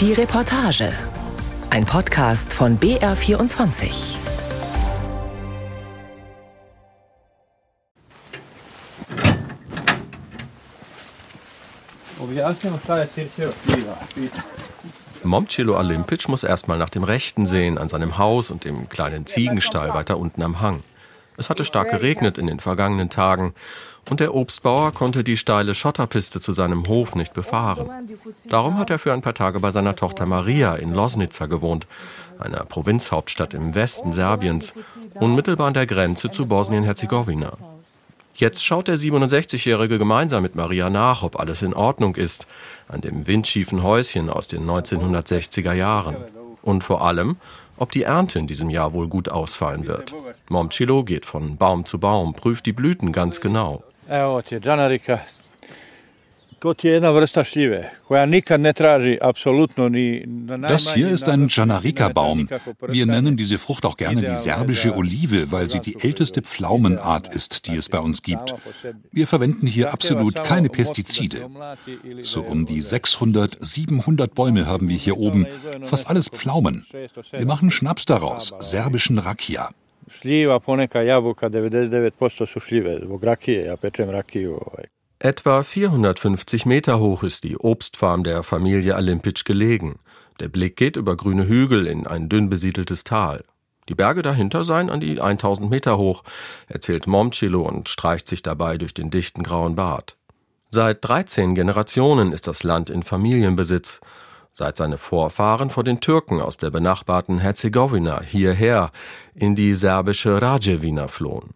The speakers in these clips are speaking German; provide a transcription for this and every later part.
Die Reportage. Ein Podcast von BR24. Momcilo Alimpic muss erstmal nach dem Rechten sehen, an seinem Haus und dem kleinen Ziegenstall weiter unten am Hang. Es hatte stark geregnet in den vergangenen Tagen und der Obstbauer konnte die steile Schotterpiste zu seinem Hof nicht befahren. Darum hat er für ein paar Tage bei seiner Tochter Maria in Losnica gewohnt, einer Provinzhauptstadt im Westen Serbiens, unmittelbar an der Grenze zu Bosnien-Herzegowina. Jetzt schaut der 67-Jährige gemeinsam mit Maria nach, ob alles in Ordnung ist, an dem windschiefen Häuschen aus den 1960er Jahren. Und vor allem, ob die Ernte in diesem Jahr wohl gut ausfallen wird. Momcilo geht von Baum zu Baum, prüft die Blüten ganz genau. Das hier ist ein Janarika-Baum. Wir nennen diese Frucht auch gerne die serbische Olive, weil sie die älteste Pflaumenart ist, die es bei uns gibt. Wir verwenden hier absolut keine Pestizide. So um die 600, 700 Bäume haben wir hier oben, fast alles Pflaumen. Wir machen Schnaps daraus, serbischen Rakia. Šljiva, poneka jabuka, 99% su šljive, zbog rakije, ja pečem rakiju. Etwa 450 Meter hoch ist die Obstfarm der Familie Alimpic gelegen. Der Blick geht über grüne Hügel in ein dünn besiedeltes Tal. Die Berge dahinter seien an die 1000 Meter hoch, erzählt Momcilo und streicht sich dabei durch den dichten grauen Bart. Seit 13 Generationen ist das Land in Familienbesitz. Seit seine Vorfahren vor den Türken aus der benachbarten Herzegowina hierher in die serbische Rajewina flohen.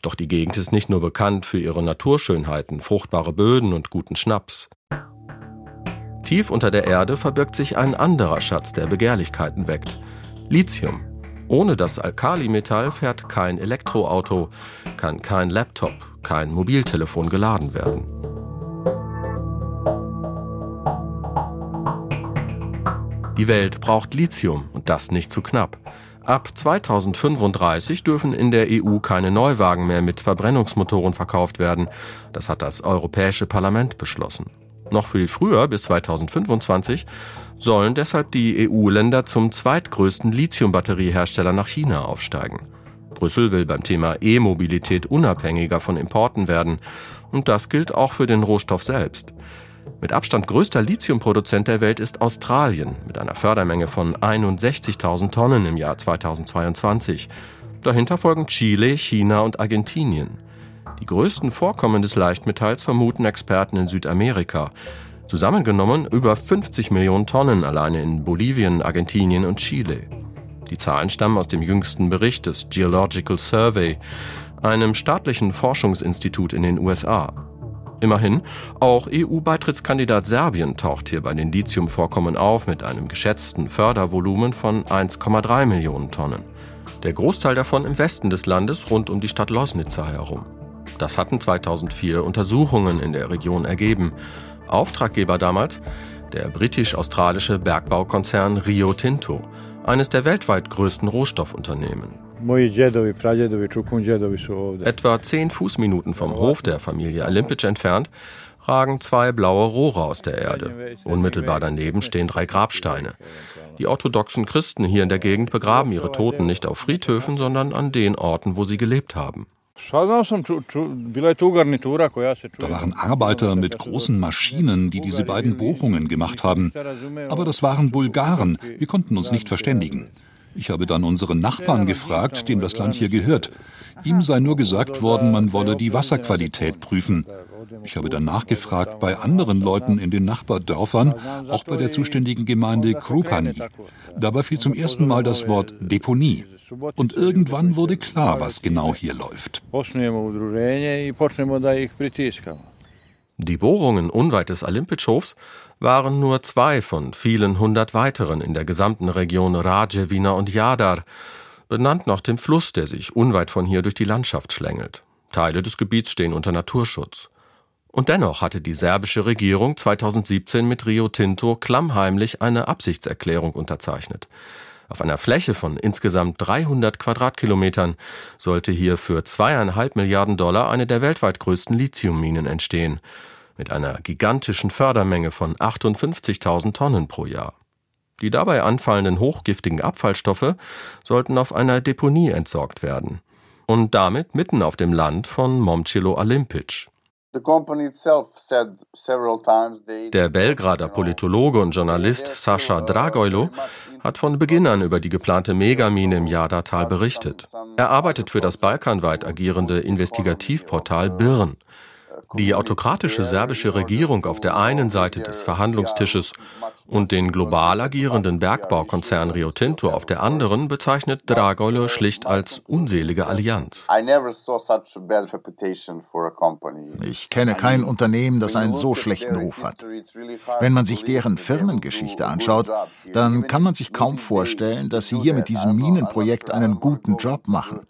Doch die Gegend ist nicht nur bekannt für ihre Naturschönheiten, fruchtbare Böden und guten Schnaps. Tief unter der Erde verbirgt sich ein anderer Schatz, der Begehrlichkeiten weckt. Lithium. Ohne das Alkalimetall fährt kein Elektroauto, kann kein Laptop, kein Mobiltelefon geladen werden. Die Welt braucht Lithium und das nicht zu knapp. Ab 2035 dürfen in der EU keine Neuwagen mehr mit Verbrennungsmotoren verkauft werden. Das hat das Europäische Parlament beschlossen. Noch viel früher, bis 2025, sollen deshalb die EU-Länder zum zweitgrößten Lithiumbatteriehersteller nach China aufsteigen. Brüssel will beim Thema E-Mobilität unabhängiger von Importen werden. Und das gilt auch für den Rohstoff selbst. Mit Abstand größter Lithiumproduzent der Welt ist Australien mit einer Fördermenge von 61.000 Tonnen im Jahr 2022. Dahinter folgen Chile, China und Argentinien. Die größten Vorkommen des Leichtmetalls vermuten Experten in Südamerika. Zusammengenommen über 50 Millionen Tonnen alleine in Bolivien, Argentinien und Chile. Die Zahlen stammen aus dem jüngsten Bericht des Geological Survey, einem staatlichen Forschungsinstitut in den USA. Immerhin, auch EU-Beitrittskandidat Serbien taucht hier bei den Lithiumvorkommen auf mit einem geschätzten Fördervolumen von 1,3 Millionen Tonnen. Der Großteil davon im Westen des Landes rund um die Stadt Losnica herum. Das hatten 2004 Untersuchungen in der Region ergeben. Auftraggeber damals der britisch-australische Bergbaukonzern Rio Tinto, eines der weltweit größten Rohstoffunternehmen. Etwa zehn Fußminuten vom Hof der Familie Alimpic entfernt ragen zwei blaue Rohre aus der Erde. Unmittelbar daneben stehen drei Grabsteine. Die orthodoxen Christen hier in der Gegend begraben ihre Toten nicht auf Friedhöfen, sondern an den Orten, wo sie gelebt haben. Da waren Arbeiter mit großen Maschinen, die diese beiden Bohrungen gemacht haben. Aber das waren Bulgaren. Wir konnten uns nicht verständigen. Ich habe dann unseren Nachbarn gefragt, dem das Land hier gehört. Ihm sei nur gesagt worden, man wolle die Wasserqualität prüfen. Ich habe dann nachgefragt bei anderen Leuten in den Nachbardörfern, auch bei der zuständigen Gemeinde Krupani. Dabei fiel zum ersten Mal das Wort Deponie. Und irgendwann wurde klar, was genau hier läuft. Die Bohrungen unweit des Alimpichhofs waren nur zwei von vielen hundert weiteren in der gesamten Region Rajewina und Jadar, benannt nach dem Fluss, der sich unweit von hier durch die Landschaft schlängelt. Teile des Gebiets stehen unter Naturschutz. Und dennoch hatte die serbische Regierung 2017 mit Rio Tinto klammheimlich eine Absichtserklärung unterzeichnet. Auf einer Fläche von insgesamt 300 Quadratkilometern sollte hier für zweieinhalb Milliarden Dollar eine der weltweit größten Lithiumminen entstehen mit einer gigantischen Fördermenge von 58.000 Tonnen pro Jahr. Die dabei anfallenden hochgiftigen Abfallstoffe sollten auf einer Deponie entsorgt werden. Und damit mitten auf dem Land von Momcilo Alimpic. Der Belgrader Politologe und Journalist Sascha Dragojlo hat von Beginn an über die geplante Megamine im Jadatal berichtet. Er arbeitet für das balkanweit agierende Investigativportal BIRN. Die autokratische serbische Regierung auf der einen Seite des Verhandlungstisches und den global agierenden Bergbaukonzern Rio Tinto auf der anderen bezeichnet Dragole schlicht als unselige Allianz. Ich kenne kein Unternehmen, das einen so schlechten Ruf hat. Wenn man sich deren Firmengeschichte anschaut, dann kann man sich kaum vorstellen, dass sie hier mit diesem Minenprojekt einen guten Job machen.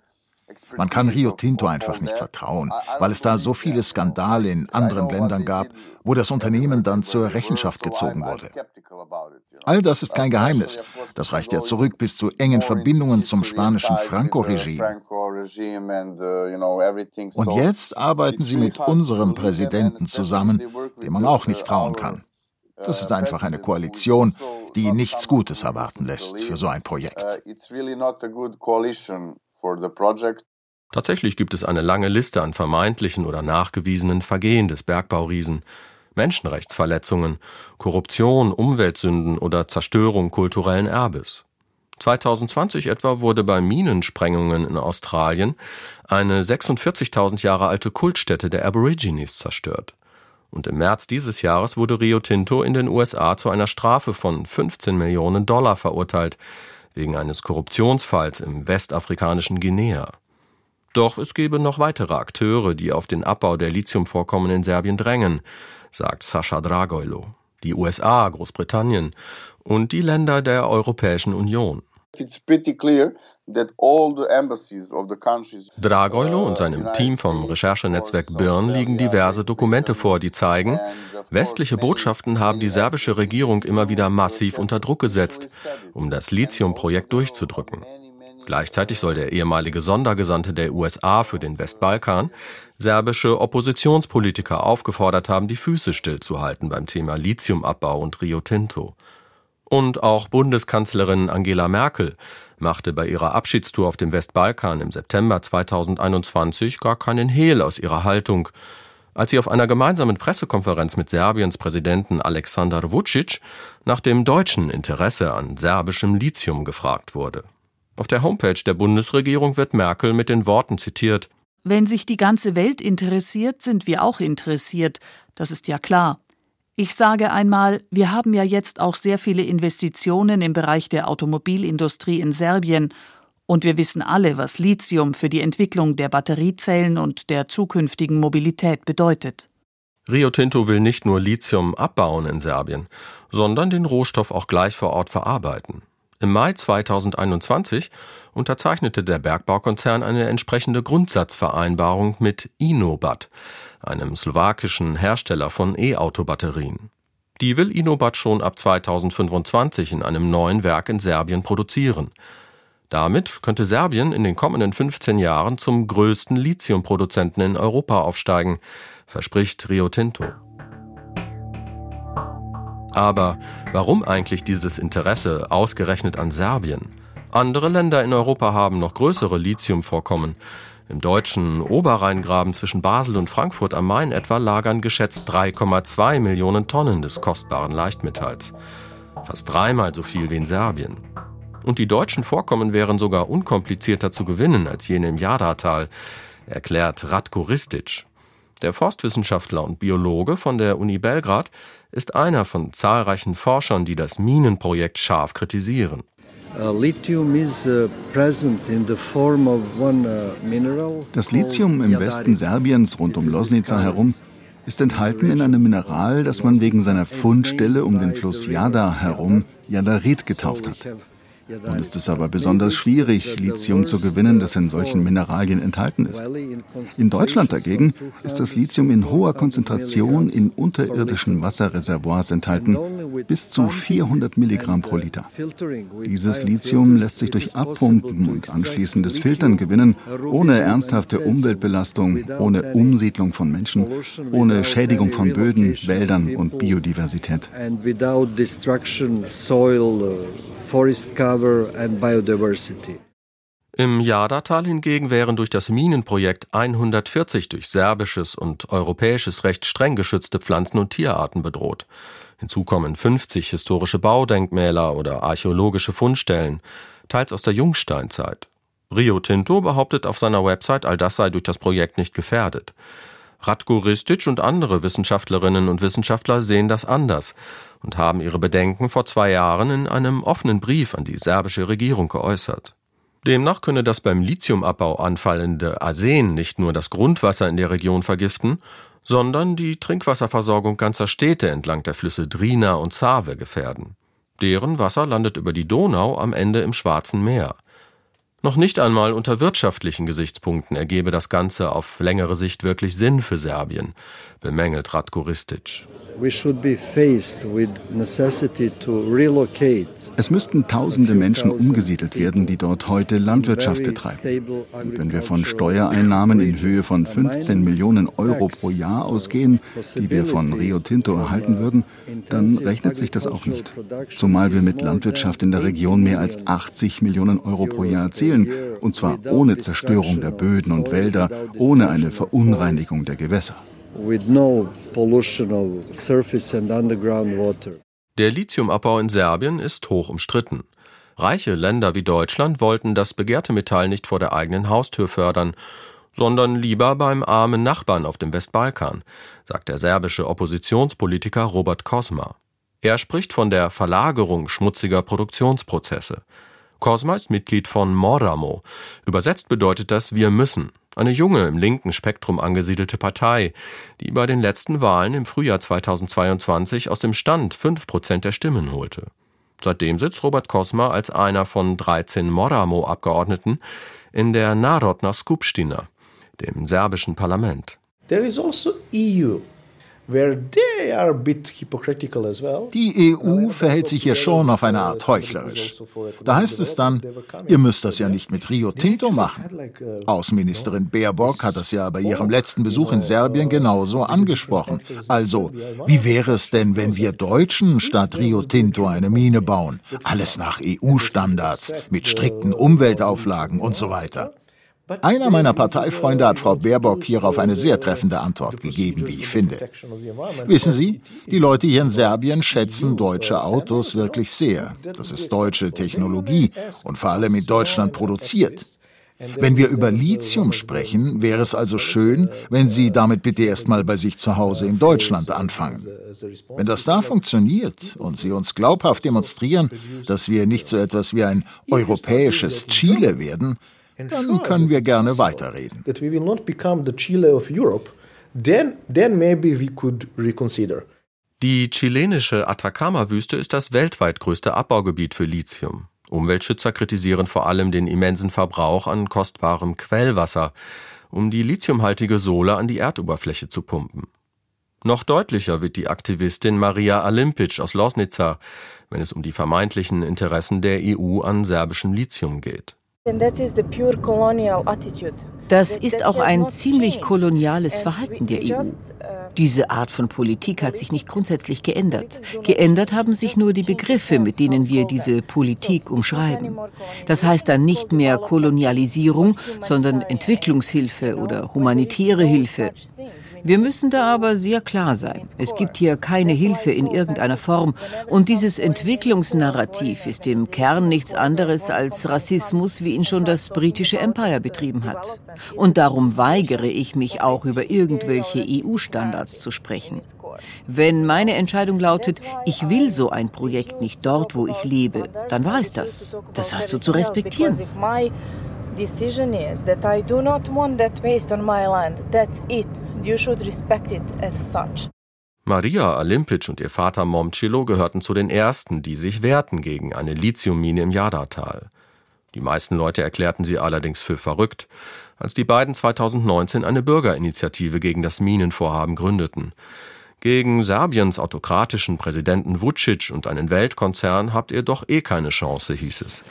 Man kann Rio Tinto einfach nicht vertrauen, weil es da so viele Skandale in anderen Ländern gab, wo das Unternehmen dann zur Rechenschaft gezogen wurde. All das ist kein Geheimnis. Das reicht ja zurück bis zu engen Verbindungen zum spanischen Franco-Regime. Und jetzt arbeiten sie mit unserem Präsidenten zusammen, dem man auch nicht trauen kann. Das ist einfach eine Koalition, die nichts Gutes erwarten lässt für so ein Projekt. Tatsächlich gibt es eine lange Liste an vermeintlichen oder nachgewiesenen Vergehen des Bergbauriesen. Menschenrechtsverletzungen, Korruption, Umweltsünden oder Zerstörung kulturellen Erbes. 2020 etwa wurde bei Minensprengungen in Australien eine 46.000 Jahre alte Kultstätte der Aborigines zerstört. Und im März dieses Jahres wurde Rio Tinto in den USA zu einer Strafe von 15 Millionen Dollar verurteilt, wegen eines Korruptionsfalls im westafrikanischen Guinea. Doch es gebe noch weitere Akteure, die auf den Abbau der Lithiumvorkommen in Serbien drängen, sagt Sascha Dragojlo. Die USA, Großbritannien und die Länder der Europäischen Union. Dragojlo und seinem Team vom Recherchenetzwerk Birn liegen diverse Dokumente vor, die zeigen, westliche Botschaften haben die serbische Regierung immer wieder massiv unter Druck gesetzt, um das Lithium-Projekt durchzudrücken. Gleichzeitig soll der ehemalige Sondergesandte der USA für den Westbalkan serbische Oppositionspolitiker aufgefordert haben, die Füße stillzuhalten beim Thema Lithiumabbau und Rio Tinto. Und auch Bundeskanzlerin Angela Merkel machte bei ihrer Abschiedstour auf dem Westbalkan im September 2021 gar keinen Hehl aus ihrer Haltung, als sie auf einer gemeinsamen Pressekonferenz mit Serbiens Präsidenten Aleksandar Vucic nach dem deutschen Interesse an serbischem Lithium gefragt wurde. Auf der Homepage der Bundesregierung wird Merkel mit den Worten zitiert Wenn sich die ganze Welt interessiert, sind wir auch interessiert, das ist ja klar. Ich sage einmal, wir haben ja jetzt auch sehr viele Investitionen im Bereich der Automobilindustrie in Serbien, und wir wissen alle, was Lithium für die Entwicklung der Batteriezellen und der zukünftigen Mobilität bedeutet. Rio Tinto will nicht nur Lithium abbauen in Serbien, sondern den Rohstoff auch gleich vor Ort verarbeiten. Im Mai 2021 unterzeichnete der Bergbaukonzern eine entsprechende Grundsatzvereinbarung mit Inobat, einem slowakischen Hersteller von E-Auto-Batterien. Die will Inobat schon ab 2025 in einem neuen Werk in Serbien produzieren. Damit könnte Serbien in den kommenden 15 Jahren zum größten Lithiumproduzenten in Europa aufsteigen, verspricht Rio Tinto. Aber warum eigentlich dieses Interesse ausgerechnet an Serbien? Andere Länder in Europa haben noch größere Lithiumvorkommen. Im deutschen Oberrheingraben zwischen Basel und Frankfurt am Main etwa lagern geschätzt 3,2 Millionen Tonnen des kostbaren Leichtmetalls. Fast dreimal so viel wie in Serbien. Und die deutschen Vorkommen wären sogar unkomplizierter zu gewinnen als jene im Jadatal, erklärt Radko Ristic. Der Forstwissenschaftler und Biologe von der Uni Belgrad ist einer von zahlreichen Forschern, die das Minenprojekt scharf kritisieren. Uh, uh, das Lithium im Westen Serbiens rund um Losnica herum ist enthalten in einem Mineral, das man wegen seiner Fundstelle um den Fluss Jada herum Jadarit getauft hat. Nun ist es aber besonders schwierig, Lithium zu gewinnen, das in solchen Mineralien enthalten ist. In Deutschland dagegen ist das Lithium in hoher Konzentration in unterirdischen Wasserreservoirs enthalten, bis zu 400 Milligramm pro Liter. Dieses Lithium lässt sich durch Abpumpen und anschließendes Filtern gewinnen, ohne ernsthafte Umweltbelastung, ohne Umsiedlung von Menschen, ohne Schädigung von Böden, Wäldern und Biodiversität. Forest Cover and Biodiversity. Im Jadatal hingegen wären durch das Minenprojekt 140 durch serbisches und europäisches Recht streng geschützte Pflanzen- und Tierarten bedroht. Hinzu kommen 50 historische Baudenkmäler oder archäologische Fundstellen, teils aus der Jungsteinzeit. Rio Tinto behauptet auf seiner Website, all das sei durch das Projekt nicht gefährdet. Ratko Ristic und andere Wissenschaftlerinnen und Wissenschaftler sehen das anders und haben ihre Bedenken vor zwei Jahren in einem offenen Brief an die serbische Regierung geäußert. Demnach könne das beim Lithiumabbau anfallende Arsen nicht nur das Grundwasser in der Region vergiften, sondern die Trinkwasserversorgung ganzer Städte entlang der Flüsse Drina und Save gefährden. Deren Wasser landet über die Donau am Ende im Schwarzen Meer. Noch nicht einmal unter wirtschaftlichen Gesichtspunkten ergebe das Ganze auf längere Sicht wirklich Sinn für Serbien, bemängelt Ratko Ristic. Es müssten tausende Menschen umgesiedelt werden, die dort heute Landwirtschaft betreiben. Und wenn wir von Steuereinnahmen in Höhe von 15 Millionen Euro pro Jahr ausgehen, die wir von Rio Tinto erhalten würden, dann rechnet sich das auch nicht. Zumal wir mit Landwirtschaft in der Region mehr als 80 Millionen Euro pro Jahr erzielen, und zwar ohne Zerstörung der Böden und Wälder, ohne eine Verunreinigung der Gewässer Der Lithiumabbau in Serbien ist hoch umstritten. Reiche Länder wie Deutschland wollten das begehrte Metall nicht vor der eigenen Haustür fördern, sondern lieber beim armen Nachbarn auf dem Westbalkan, sagt der serbische Oppositionspolitiker Robert Kosma. Er spricht von der Verlagerung schmutziger Produktionsprozesse. Kosma ist Mitglied von Moramo. Übersetzt bedeutet das wir müssen. Eine junge, im linken Spektrum angesiedelte Partei, die bei den letzten Wahlen im Frühjahr 2022 aus dem Stand fünf Prozent der Stimmen holte. Seitdem sitzt Robert Kosma als einer von 13 Moramo-Abgeordneten in der Narodna Skupština, dem serbischen Parlament. There is also EU die EU verhält sich hier schon auf eine Art heuchlerisch. Da heißt es dann, ihr müsst das ja nicht mit Rio Tinto machen. Außenministerin Baerbock hat das ja bei ihrem letzten Besuch in Serbien genauso angesprochen. Also, wie wäre es denn, wenn wir Deutschen statt Rio Tinto eine Mine bauen? Alles nach EU-Standards, mit strikten Umweltauflagen und so weiter. Einer meiner Parteifreunde hat Frau Baerbock hierauf eine sehr treffende Antwort gegeben, wie ich finde. Wissen Sie, die Leute hier in Serbien schätzen deutsche Autos wirklich sehr. Das ist deutsche Technologie und vor allem in Deutschland produziert. Wenn wir über Lithium sprechen, wäre es also schön, wenn Sie damit bitte erstmal bei sich zu Hause in Deutschland anfangen. Wenn das da funktioniert und Sie uns glaubhaft demonstrieren, dass wir nicht so etwas wie ein europäisches Chile werden, dann können wir gerne weiterreden. Die chilenische Atacama-Wüste ist das weltweit größte Abbaugebiet für Lithium. Umweltschützer kritisieren vor allem den immensen Verbrauch an kostbarem Quellwasser, um die lithiumhaltige Sohle an die Erdoberfläche zu pumpen. Noch deutlicher wird die Aktivistin Maria Alimpic aus Losnica, wenn es um die vermeintlichen Interessen der EU an serbischem Lithium geht. Das ist auch ein ziemlich koloniales Verhalten der EU. Uh, Diese Art von Politik hat sich nicht grundsätzlich geändert. Geändert haben sich nur die Begriffe, mit denen wir diese Politik umschreiben. Das heißt dann nicht mehr Kolonialisierung, sondern Entwicklungshilfe oder humanitäre Hilfe. Wir müssen da aber sehr klar sein. Es gibt hier keine Hilfe in irgendeiner Form. Und dieses Entwicklungsnarrativ ist im Kern nichts anderes als Rassismus, wie ihn schon das britische Empire betrieben hat. Und darum weigere ich mich auch über irgendwelche EU-Standards zu sprechen. Wenn meine Entscheidung lautet, ich will so ein Projekt nicht dort, wo ich lebe, dann war es das. Das hast du zu respektieren decision is that I do not want that based on my land. That's it. You should respect it as such. Maria Alimpic und ihr Vater Momcilo gehörten zu den ersten, die sich wehrten gegen eine Lithiummine im Jadatal. Die meisten Leute erklärten sie allerdings für verrückt, als die beiden 2019 eine Bürgerinitiative gegen das Minenvorhaben gründeten. Gegen Serbiens autokratischen Präsidenten Vucic und einen Weltkonzern habt ihr doch eh keine Chance, hieß es.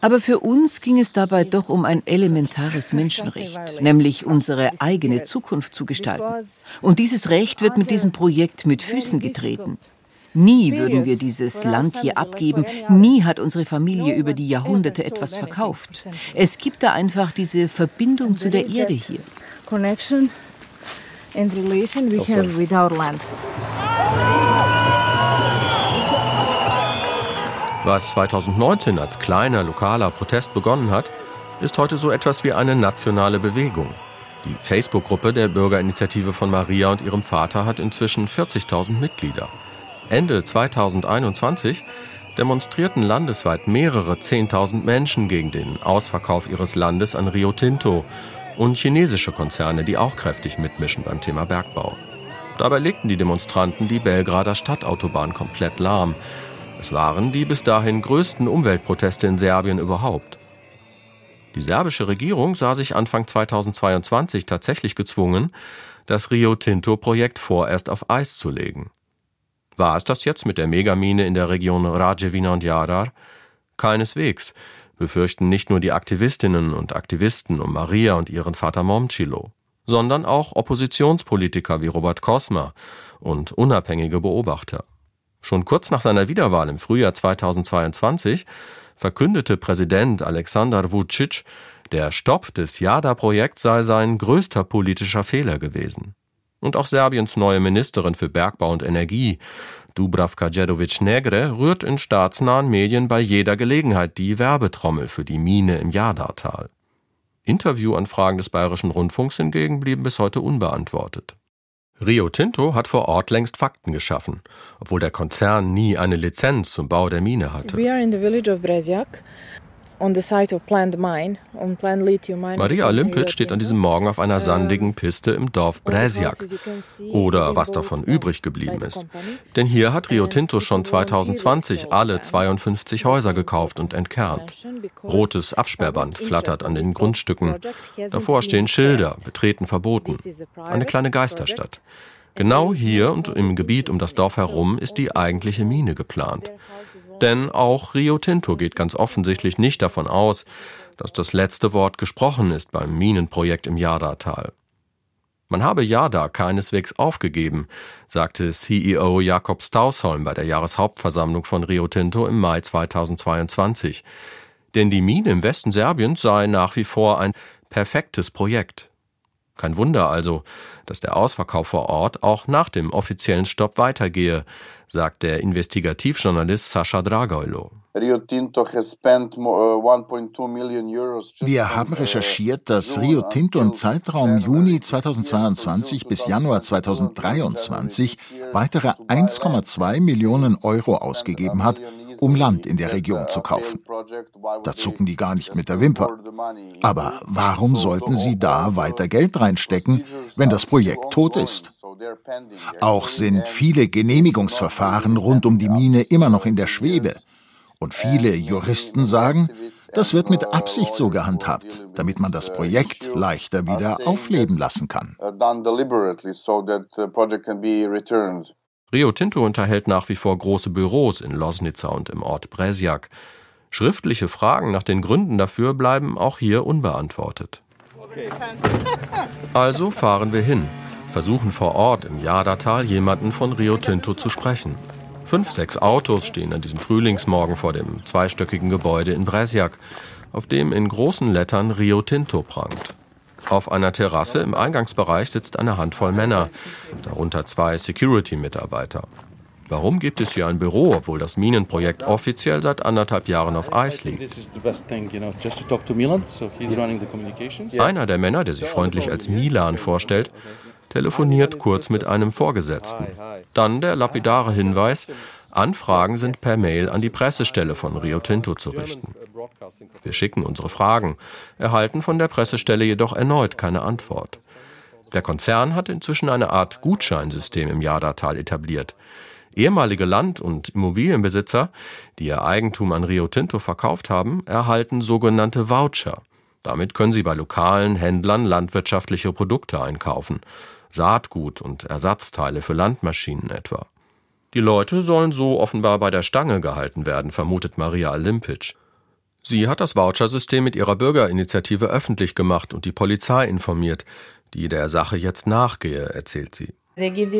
Aber für uns ging es dabei doch um ein elementares Menschenrecht, nämlich unsere eigene Zukunft zu gestalten. Und dieses Recht wird mit diesem Projekt mit Füßen getreten. Nie würden wir dieses Land hier abgeben. Nie hat unsere Familie über die Jahrhunderte etwas verkauft. Es gibt da einfach diese Verbindung zu der Erde hier connection and relation we have with our land. Was 2019 als kleiner lokaler Protest begonnen hat, ist heute so etwas wie eine nationale Bewegung. Die Facebook-Gruppe der Bürgerinitiative von Maria und ihrem Vater hat inzwischen 40.000 Mitglieder. Ende 2021 demonstrierten landesweit mehrere 10.000 Menschen gegen den Ausverkauf ihres Landes an Rio Tinto und chinesische Konzerne, die auch kräftig mitmischen beim Thema Bergbau. Dabei legten die Demonstranten die Belgrader Stadtautobahn komplett lahm. Es waren die bis dahin größten Umweltproteste in Serbien überhaupt. Die serbische Regierung sah sich Anfang 2022 tatsächlich gezwungen, das Rio Tinto-Projekt vorerst auf Eis zu legen. War es das jetzt mit der Megamine in der Region Rajevina und Jadar? Keineswegs befürchten nicht nur die Aktivistinnen und Aktivisten um Maria und ihren Vater Momcilo, sondern auch Oppositionspolitiker wie Robert Kosma und unabhängige Beobachter. Schon kurz nach seiner Wiederwahl im Frühjahr 2022 verkündete Präsident Alexander Vucic, der Stopp des Jada-Projekts sei sein größter politischer Fehler gewesen. Und auch Serbiens neue Ministerin für Bergbau und Energie, Dubravka Djedovic-Negre rührt in staatsnahen Medien bei jeder Gelegenheit die Werbetrommel für die Mine im Jardartal. Interviewanfragen des Bayerischen Rundfunks hingegen blieben bis heute unbeantwortet. Rio Tinto hat vor Ort längst Fakten geschaffen, obwohl der Konzern nie eine Lizenz zum Bau der Mine hatte. We are in the village of Brezjak. Maria Limpit steht an diesem Morgen auf einer sandigen Piste im Dorf Brezjak. Oder was davon übrig geblieben ist. Denn hier hat Rio Tinto schon 2020 alle 52 Häuser gekauft und entkernt. Rotes Absperrband flattert an den Grundstücken. Davor stehen Schilder, betreten verboten. Eine kleine Geisterstadt. Genau hier und im Gebiet um das Dorf herum ist die eigentliche Mine geplant. Denn auch Rio Tinto geht ganz offensichtlich nicht davon aus, dass das letzte Wort gesprochen ist beim Minenprojekt im Jada-Tal. Man habe Jada keineswegs aufgegeben, sagte CEO Jakob Stausholm bei der Jahreshauptversammlung von Rio Tinto im Mai 2022. Denn die Mine im Westen Serbiens sei nach wie vor ein perfektes Projekt. Kein Wunder also, dass der Ausverkauf vor Ort auch nach dem offiziellen Stopp weitergehe, sagt der Investigativjournalist Sascha Dragoilo. Uh, Wir haben recherchiert, dass Rio Tinto im Zeitraum Juni 2022 bis Januar 2023 weitere 1,2 Millionen Euro ausgegeben hat, um Land in der Region zu kaufen. Da zucken die gar nicht mit der Wimper. Aber warum sollten sie da weiter Geld reinstecken, wenn das Projekt tot ist? Auch sind viele Genehmigungsverfahren rund um die Mine immer noch in der Schwebe. Und viele Juristen sagen, das wird mit Absicht so gehandhabt, damit man das Projekt leichter wieder aufleben lassen kann. Rio Tinto unterhält nach wie vor große Büros in Losnica und im Ort Brezjak. Schriftliche Fragen nach den Gründen dafür bleiben auch hier unbeantwortet. Also fahren wir hin, versuchen vor Ort im Jadatal jemanden von Rio Tinto zu sprechen. Fünf, sechs Autos stehen an diesem Frühlingsmorgen vor dem zweistöckigen Gebäude in Brezjak, auf dem in großen Lettern Rio Tinto prangt. Auf einer Terrasse im Eingangsbereich sitzt eine Handvoll Männer, darunter zwei Security-Mitarbeiter. Warum gibt es hier ein Büro, obwohl das Minenprojekt offiziell seit anderthalb Jahren auf Eis liegt? Einer der Männer, der sich freundlich als Milan vorstellt, telefoniert kurz mit einem Vorgesetzten. Dann der lapidare Hinweis, Anfragen sind per Mail an die Pressestelle von Rio Tinto zu richten. Wir schicken unsere Fragen, erhalten von der Pressestelle jedoch erneut keine Antwort. Der Konzern hat inzwischen eine Art Gutscheinsystem im Jadatal etabliert. Ehemalige Land- und Immobilienbesitzer, die ihr Eigentum an Rio Tinto verkauft haben, erhalten sogenannte Voucher. Damit können sie bei lokalen Händlern landwirtschaftliche Produkte einkaufen. Saatgut und Ersatzteile für Landmaschinen etwa. Die Leute sollen so offenbar bei der Stange gehalten werden, vermutet Maria Alimpic. Sie hat das Vouchersystem mit ihrer Bürgerinitiative öffentlich gemacht und die Polizei informiert, die der Sache jetzt nachgehe, erzählt sie. Sie geben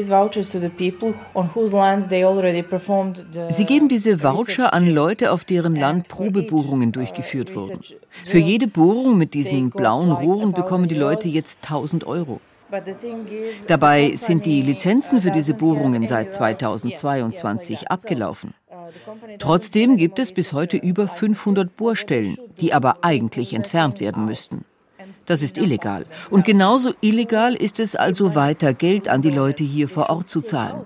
diese Voucher an Leute, auf deren Land Probebohrungen durchgeführt wurden. Für jede Bohrung mit diesen blauen Rohren bekommen die Leute jetzt 1000 Euro. Dabei sind die Lizenzen für diese Bohrungen seit 2022 abgelaufen. Trotzdem gibt es bis heute über 500 Bohrstellen, die aber eigentlich entfernt werden müssten. Das ist illegal. Und genauso illegal ist es also weiter, Geld an die Leute hier vor Ort zu zahlen.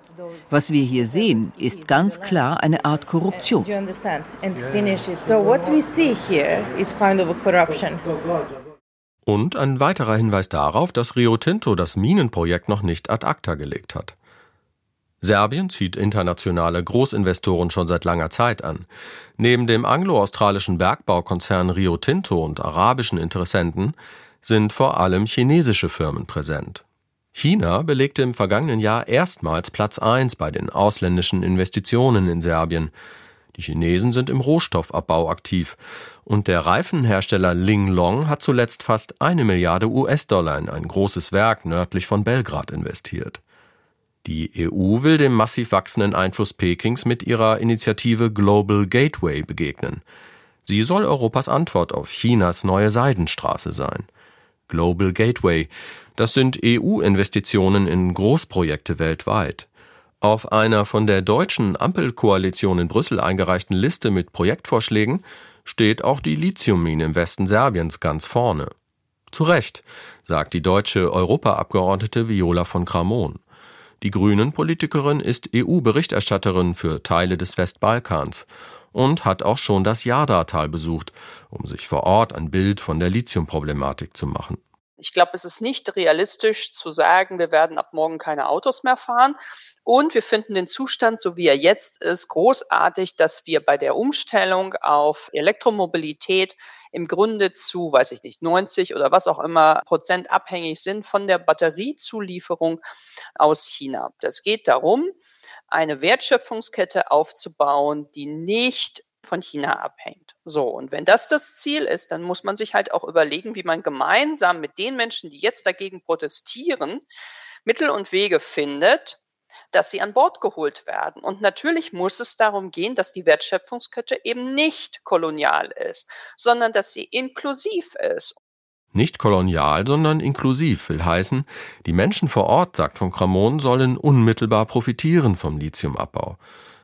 Was wir hier sehen, ist ganz klar eine Art Korruption. Und ein weiterer Hinweis darauf, dass Rio Tinto das Minenprojekt noch nicht ad acta gelegt hat. Serbien zieht internationale Großinvestoren schon seit langer Zeit an. Neben dem anglo-australischen Bergbaukonzern Rio Tinto und arabischen Interessenten sind vor allem chinesische Firmen präsent. China belegte im vergangenen Jahr erstmals Platz 1 bei den ausländischen Investitionen in Serbien. Die Chinesen sind im Rohstoffabbau aktiv und der Reifenhersteller Linglong hat zuletzt fast eine Milliarde US-Dollar in ein großes Werk nördlich von Belgrad investiert. Die EU will dem massiv wachsenden Einfluss Pekings mit ihrer Initiative Global Gateway begegnen. Sie soll Europas Antwort auf Chinas neue Seidenstraße sein. Global Gateway. Das sind EU-Investitionen in Großprojekte weltweit. Auf einer von der deutschen Ampelkoalition in Brüssel eingereichten Liste mit Projektvorschlägen steht auch die Lithiummine im Westen Serbiens ganz vorne. Zu Recht, sagt die deutsche Europaabgeordnete Viola von Kramon. Die Grünen-Politikerin ist EU-Berichterstatterin für Teile des Westbalkans und hat auch schon das Jadatal besucht, um sich vor Ort ein Bild von der Lithiumproblematik zu machen. Ich glaube, es ist nicht realistisch zu sagen, wir werden ab morgen keine Autos mehr fahren. Und wir finden den Zustand, so wie er jetzt ist, großartig, dass wir bei der Umstellung auf Elektromobilität im Grunde zu, weiß ich nicht, 90 oder was auch immer Prozent abhängig sind von der Batteriezulieferung aus China. Das geht darum, eine Wertschöpfungskette aufzubauen, die nicht von China abhängt. So, und wenn das das Ziel ist, dann muss man sich halt auch überlegen, wie man gemeinsam mit den Menschen, die jetzt dagegen protestieren, Mittel und Wege findet, dass sie an Bord geholt werden. Und natürlich muss es darum gehen, dass die Wertschöpfungskette eben nicht kolonial ist, sondern dass sie inklusiv ist. Nicht kolonial, sondern inklusiv will heißen, die Menschen vor Ort, sagt von Cramon, sollen unmittelbar profitieren vom Lithiumabbau.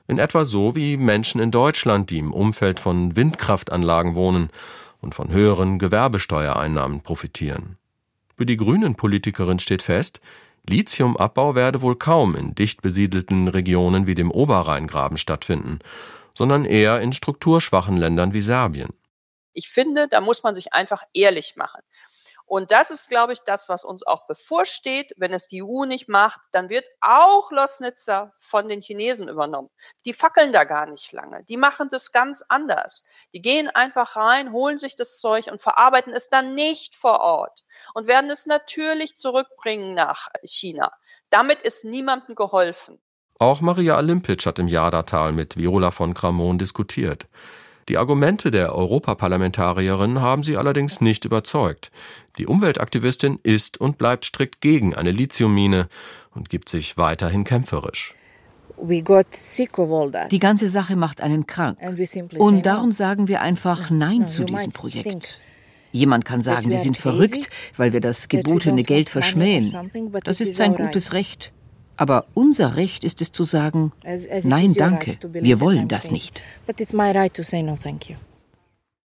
In etwa so wie Menschen in Deutschland, die im Umfeld von Windkraftanlagen wohnen und von höheren Gewerbesteuereinnahmen profitieren. Für die Grünen Politikerin steht fest, Lithiumabbau werde wohl kaum in dicht besiedelten Regionen wie dem Oberrheingraben stattfinden, sondern eher in strukturschwachen Ländern wie Serbien. Ich finde, da muss man sich einfach ehrlich machen. Und das ist, glaube ich, das, was uns auch bevorsteht. Wenn es die EU nicht macht, dann wird auch Losnitzer von den Chinesen übernommen. Die fackeln da gar nicht lange. Die machen das ganz anders. Die gehen einfach rein, holen sich das Zeug und verarbeiten es dann nicht vor Ort und werden es natürlich zurückbringen nach China. Damit ist niemandem geholfen. Auch Maria Alimpic hat im Jadatal mit Viola von Cramon diskutiert. Die Argumente der Europaparlamentarierin haben sie allerdings nicht überzeugt. Die Umweltaktivistin ist und bleibt strikt gegen eine Lithiummine und gibt sich weiterhin kämpferisch. Die ganze Sache macht einen krank. Und darum sagen wir einfach Nein zu diesem Projekt. Jemand kann sagen, wir sind verrückt, weil wir das gebotene Geld verschmähen. Das ist sein gutes Recht. Aber unser Recht ist es zu sagen, nein, danke, wir wollen das nicht.